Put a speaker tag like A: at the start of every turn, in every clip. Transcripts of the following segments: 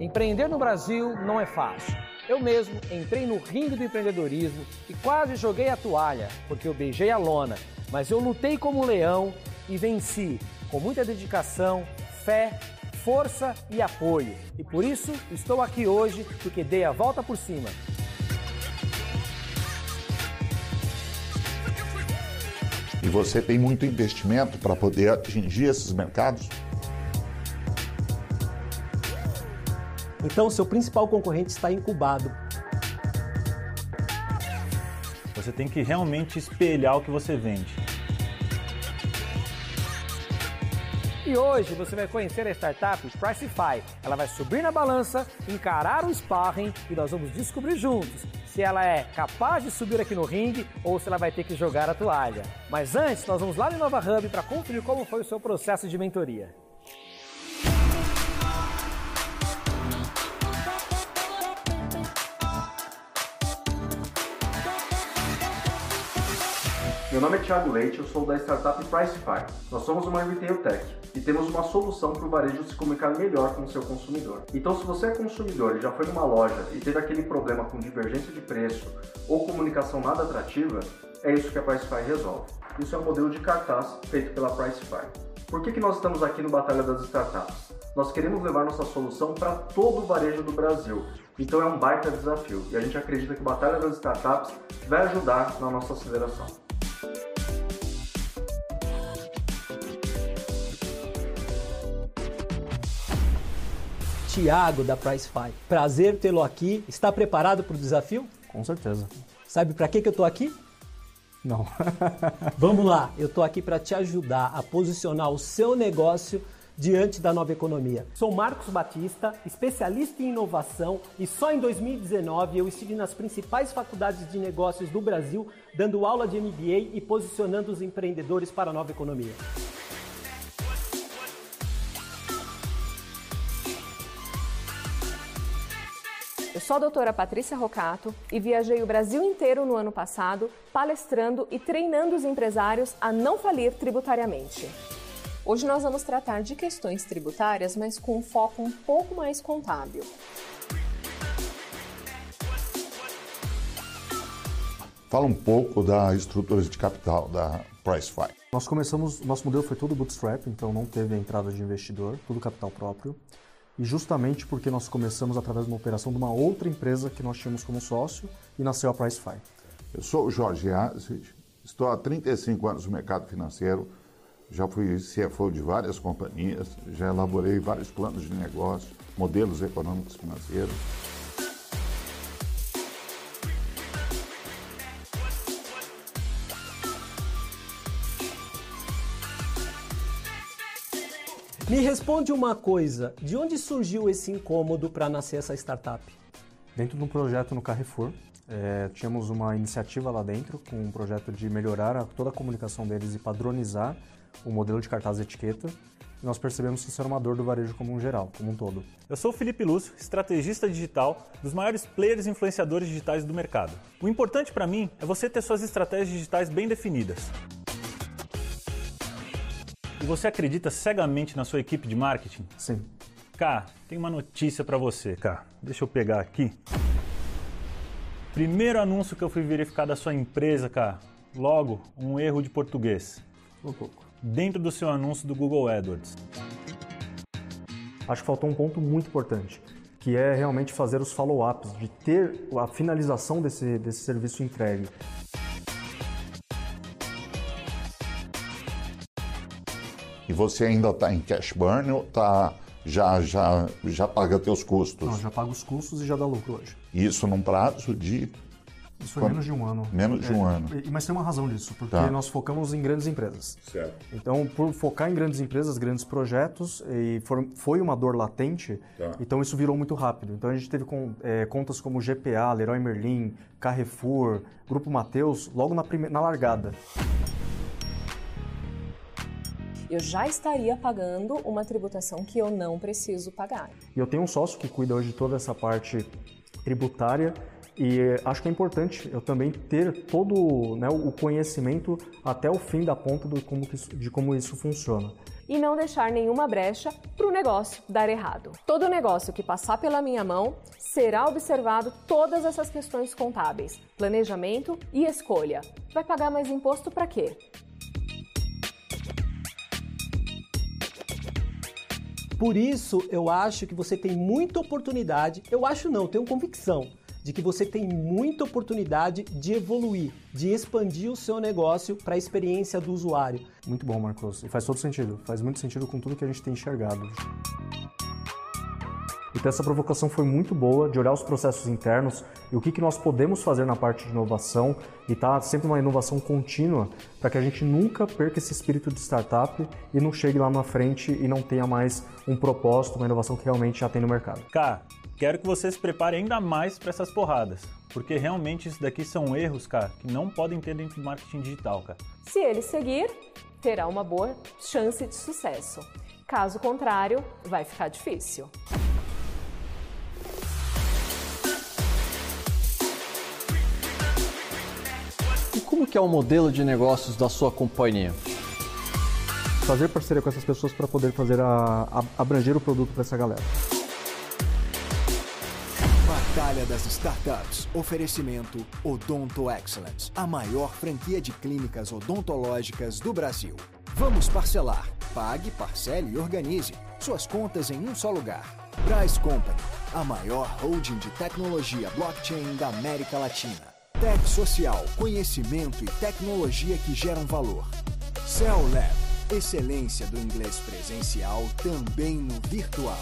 A: Empreender no Brasil não é fácil. Eu mesmo entrei no ringue do empreendedorismo e quase joguei a toalha, porque eu beijei a lona. Mas eu lutei como um leão e venci, com muita dedicação, fé, força e apoio. E por isso estou aqui hoje, porque dei a volta por cima.
B: E você tem muito investimento para poder atingir esses mercados?
C: Então, seu principal concorrente está incubado.
D: Você tem que realmente espelhar o que você vende.
A: E hoje você vai conhecer a startup Pricify. Ela vai subir na balança, encarar o sparring e nós vamos descobrir juntos se ela é capaz de subir aqui no ringue ou se ela vai ter que jogar a toalha. Mas antes, nós vamos lá no Nova Hub para conferir como foi o seu processo de mentoria.
E: Meu nome é Thiago Leite, eu sou da startup Pricify. Nós somos uma retail tech e temos uma solução para o varejo se comunicar melhor com o seu consumidor. Então, se você é consumidor e já foi numa loja e teve aquele problema com divergência de preço ou comunicação nada atrativa, é isso que a Pricify resolve. Isso é um modelo de cartaz feito pela Pricify. Por que, que nós estamos aqui no Batalha das Startups? Nós queremos levar nossa solução para todo o varejo do Brasil. Então é um baita desafio e a gente acredita que o Batalha das Startups vai ajudar na nossa aceleração.
C: Tiago da Pricefy. Prazer tê-lo aqui. Está preparado para o desafio?
F: Com certeza.
C: Sabe para que, que eu estou aqui?
F: Não.
C: Vamos lá, eu estou aqui para te ajudar a posicionar o seu negócio diante da nova economia. Sou Marcos Batista, especialista em inovação e só em 2019 eu estive nas principais faculdades de negócios do Brasil dando aula de MBA e posicionando os empreendedores para a nova economia.
G: Sou a doutora Patrícia Rocato e viajei o Brasil inteiro no ano passado palestrando e treinando os empresários a não falir tributariamente. Hoje nós vamos tratar de questões tributárias, mas com um foco um pouco mais contábil.
B: Fala um pouco da estrutura de capital da Pricefy.
F: Nós começamos, nosso modelo foi todo bootstrap, então não teve a entrada de investidor, tudo capital próprio. E justamente porque nós começamos através de uma operação de uma outra empresa que nós tínhamos como sócio e nasceu a Pricefy.
B: Eu sou o Jorge Aziz, estou há 35 anos no mercado financeiro, já fui CFO de várias companhias, já elaborei vários planos de negócio, modelos econômicos financeiros.
C: Responde uma coisa: de onde surgiu esse incômodo para nascer essa startup?
F: Dentro de um projeto no Carrefour, é, tínhamos uma iniciativa lá dentro com um projeto de melhorar a, toda a comunicação deles e padronizar o modelo de cartaz e etiqueta. E nós percebemos que isso era uma dor do varejo como um geral, como um todo.
D: Eu sou o Felipe Lúcio, estrategista digital dos maiores players e influenciadores digitais do mercado. O importante para mim é você ter suas estratégias digitais bem definidas. E você acredita cegamente na sua equipe de marketing?
F: Sim.
D: Cá, tem uma notícia para você, cá. Deixa eu pegar aqui. Primeiro anúncio que eu fui verificar da sua empresa, cá. Logo, um erro de português.
F: Um pouco.
D: Dentro do seu anúncio do Google AdWords.
F: Acho que faltou um ponto muito importante, que é realmente fazer os follow-ups, de ter a finalização desse, desse serviço entregue.
B: E você ainda está em cash burn ou tá, já, já, já paga teus custos?
F: Não, já paga os custos e já dá lucro hoje.
B: Isso num prazo de
F: Isso foi menos de um ano.
B: Menos de um ano.
F: E- Mas tem uma razão disso, porque
B: Tá.
F: nós focamos em grandes empresas.
B: Certo.
F: Então, por focar em grandes empresas, grandes projetos, e for- foi uma dor latente,
B: Tá.
F: então isso virou muito rápido. Então a gente teve com- é, contas como GPA, Leroy Merlin, Carrefour, Grupo Mateus, logo na, prime- na largada.
G: Eu já estaria pagando uma tributação que eu não preciso pagar.
F: E eu tenho um sócio que cuida hoje de toda essa parte tributária E acho que é importante eu também ter todo né, o conhecimento até o fim da ponta de como, isso, de como isso funciona.
G: E não deixar nenhuma brecha para o negócio dar errado. Todo negócio que passar pela minha mão será observado todas essas questões contábeis, planejamento e escolha. Vai pagar mais imposto para quê?
C: Por isso, eu acho que você tem muita oportunidade, eu acho não, tenho convicção de que você tem muita oportunidade de evoluir, de expandir o seu negócio para a experiência do usuário.
F: Muito bom, Marcos. E faz todo sentido. Faz muito sentido com tudo que a gente tem enxergado. Então essa provocação foi muito boa de olhar os processos internos e o que, que nós podemos fazer na parte de inovação e tá sempre uma inovação contínua para que a gente nunca perca esse espírito de startup e não chegue lá na frente e não tenha mais um propósito, uma inovação que realmente já tem no mercado.
D: Cá, Quero que você se prepare ainda mais para essas porradas, porque realmente isso daqui são erros, cara, que não podem ter dentro do marketing digital, cara.
G: Se ele seguir, terá uma boa chance de sucesso. Caso contrário, vai ficar difícil.
A: Como que é o modelo de negócios da sua companhia?
F: Fazer parceria com essas pessoas para poder fazer a, a, abranger o produto para essa galera.
H: Batalha das Startups. Oferecimento Odonto Excellence, a maior franquia de clínicas odontológicas do Brasil. Vamos parcelar. Pague, parcele e organize suas contas em um só lugar. Bryce Company, a maior holding de tecnologia blockchain da América Latina. Tech Social, conhecimento e tecnologia que geram valor. Cell Lab, excelência do inglês presencial também no virtual.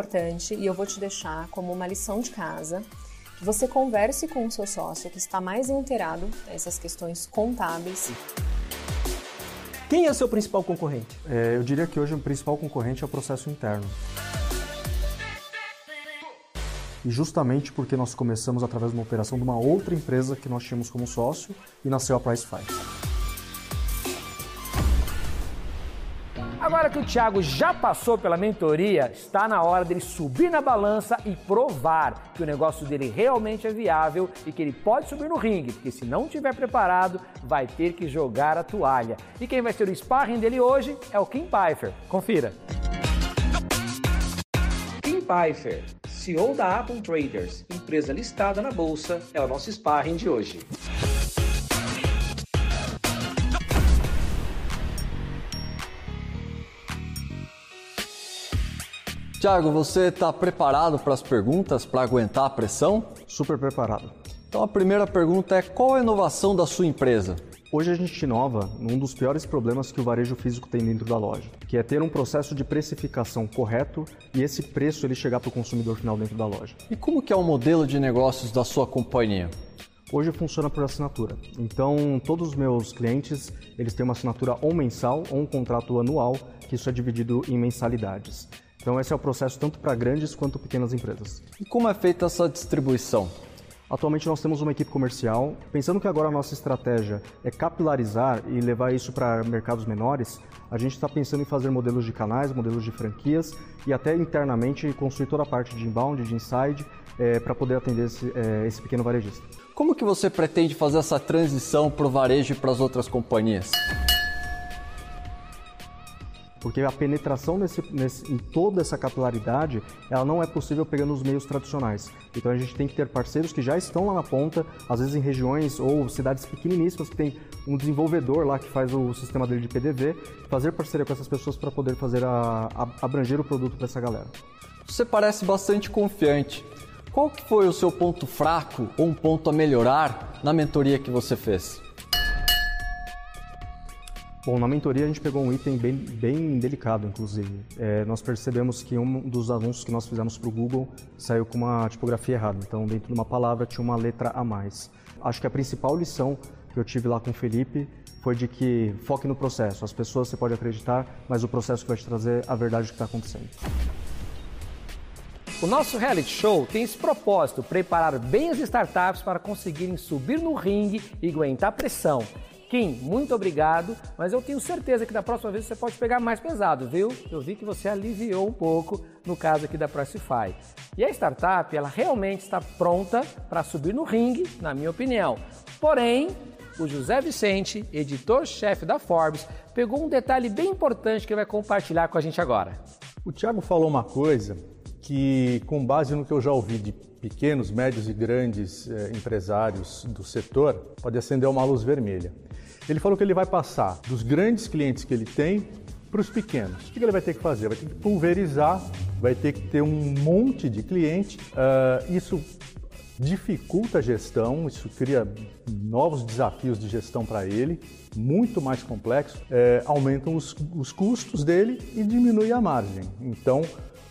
G: Importante e eu vou te deixar como uma lição de casa que você converse com o seu sócio que está mais inteirado nessas questões contábeis.
C: Quem é o seu principal concorrente?
F: É, eu diria que hoje o principal concorrente é o processo interno. E justamente porque nós começamos através de uma operação de uma outra empresa que nós tínhamos como sócio e nasceu a Pricefy.
A: Que o Thiago já passou pela mentoria, está na hora dele subir na balança e provar que o negócio dele realmente é viável e que ele pode subir no ringue, porque se não estiver preparado, vai ter que jogar a toalha. E quem vai ser o sparring dele hoje é o Kim Pfeiffer. Confira.
I: Kim Pfeiffer, CEO da Apple Traders, empresa listada na bolsa, é o nosso sparring de hoje.
A: Tiago, você está preparado para as perguntas, para aguentar a pressão?
F: Super preparado.
A: Então a primeira pergunta é: qual a inovação da sua empresa?
F: Hoje a gente inova num dos piores problemas que o varejo físico tem dentro da loja, que é ter um processo de precificação correto e esse preço ele chegar para o consumidor final dentro da loja.
A: E como que é o modelo de negócios da sua companhia?
F: Hoje funciona por assinatura. Então, todos os meus clientes, eles têm uma assinatura ou mensal ou um contrato anual, que isso é dividido em mensalidades. Então esse é o processo tanto para grandes quanto pequenas empresas.
A: E como é feita essa distribuição?
F: Atualmente nós temos uma equipe comercial. Pensando que agora a nossa estratégia é capilarizar e levar isso para mercados menores, a gente está pensando em fazer modelos de canais, modelos de franquias e até internamente construir toda a parte de inbound, de inside, é, para poder atender esse, é, esse pequeno varejista.
A: Como que você pretende fazer essa transição para o varejo e para as outras companhias?
F: Porque a penetração nesse, nesse, em toda essa capilaridade ela não é possível pegando os meios tradicionais. Então a gente tem que ter parceiros que já estão lá na ponta, às vezes em regiões ou cidades pequeniníssimas que tem um desenvolvedor lá que faz o sistema dele de PDV, fazer parceria com essas pessoas para poder fazer a, a, abranger o produto para essa galera.
A: Você parece bastante confiante. Qual que foi o seu ponto fraco ou um ponto a melhorar na mentoria que você fez?
F: Bom, na mentoria a gente pegou um item bem, bem delicado, inclusive. É, nós percebemos que um dos anúncios que nós fizemos para o Google saiu com uma tipografia errada. Então, dentro de uma palavra tinha uma letra a mais. Acho que a principal lição que eu tive lá com o Felipe foi de que foque no processo. As pessoas você pode acreditar, mas o processo que vai te trazer a verdade do que está acontecendo.
A: O nosso reality show tem esse propósito: preparar bem as startups para conseguirem subir no ringue e aguentar pressão. Kim, muito obrigado, mas eu tenho certeza que da próxima vez você pode pegar mais pesado, viu? Eu vi que você aliviou um pouco no caso aqui da Pricify. E a startup, ela realmente está pronta para subir no ringue, na minha opinião. Porém, o José Vicente, editor-chefe da Forbes, pegou um detalhe bem importante que vai compartilhar com a gente agora.
J: O Thiago falou uma coisa que, com base no que eu já ouvi de pequenos, médios e grandes eh, empresários do setor, pode acender uma luz vermelha. Ele falou que ele vai passar dos grandes clientes que ele tem para os pequenos. O que ele vai ter que fazer? Vai ter que pulverizar, vai ter que ter um monte de cliente. Uh, isso dificulta a gestão, isso cria novos desafios de gestão para ele, muito mais complexo, é, aumentam os, os, custos dele e diminui a margem. Então,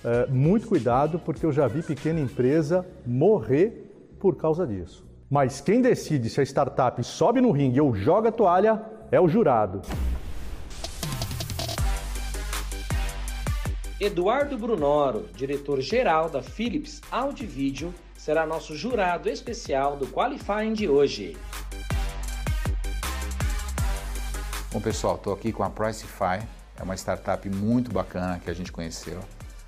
J: é, muito cuidado, porque eu já vi pequena empresa morrer por causa disso. Mas quem decide se a startup sobe no ringue ou joga a toalha é o jurado.
I: Eduardo Brunoro, diretor-geral da Philips Audio Video, será nosso jurado especial do Qualifying de hoje.
K: Bom, pessoal, estou aqui com a Pricify, é uma startup muito bacana que a gente conheceu.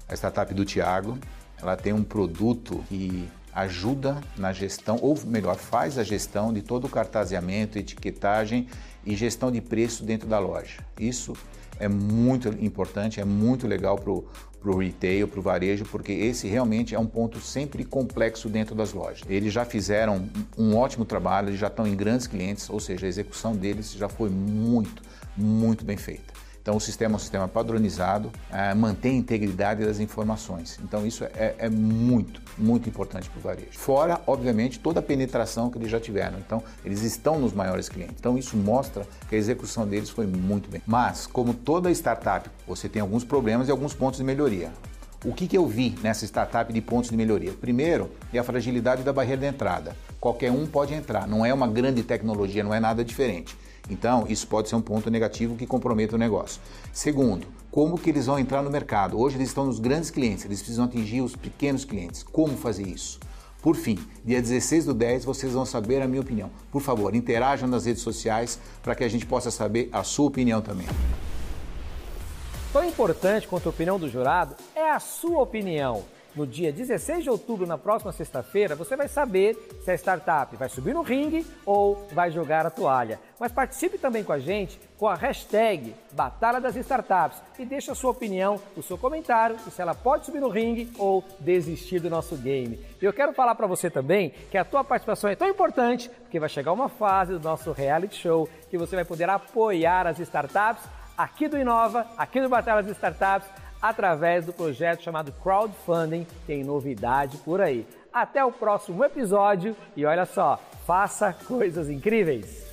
K: A startup do Tiago, ela tem um produto que ajuda na gestão, ou melhor, faz a gestão de todo o cartazeamento, etiquetagem e gestão de preço dentro da loja. Isso é muito importante, é muito legal para o retail, para o varejo, porque esse realmente é um ponto sempre complexo dentro das lojas. Eles já fizeram um ótimo trabalho, eles já estão em grandes clientes, ou seja, a execução deles já foi muito, muito bem feita. Então, o sistema é um sistema padronizado, é, mantém a integridade das informações. Então, isso é, é muito, muito importante para o varejo. Fora, obviamente, toda a penetração que eles já tiveram. Então, eles estão nos maiores clientes. Então, isso mostra que a execução deles foi muito bem. Mas, como toda startup, você tem alguns problemas e alguns pontos de melhoria. O que, que eu vi nessa startup de pontos de melhoria? Primeiro, é a fragilidade da barreira de entrada. Qualquer um pode entrar, não é uma grande tecnologia, não é nada diferente. Então, isso pode ser um ponto negativo que comprometa o negócio. Segundo, como que eles vão entrar no mercado? Hoje eles estão nos grandes clientes, eles precisam atingir os pequenos clientes. Como fazer isso? Por fim, dia 16 do 10 vocês vão saber a minha opinião. Por favor, interajam nas redes sociais para que a gente possa saber a sua opinião também.
A: Tão importante quanto a opinião do jurado é a sua opinião no dia 16 de outubro, na próxima sexta-feira, você vai saber se a startup vai subir no ringue ou vai jogar a toalha. Mas participe também com a gente com a hashtag Batalha das Startups e deixe a sua opinião, o seu comentário e se ela pode subir no ringue ou desistir do nosso game. E eu quero falar para você também que a tua participação é tão importante porque vai chegar uma fase do nosso reality show que você vai poder apoiar as startups aqui do Inova, aqui do Batalha das Startups através do projeto chamado Crowdfunding. Tem novidade por aí. Até o próximo episódio e olha só, faça coisas incríveis!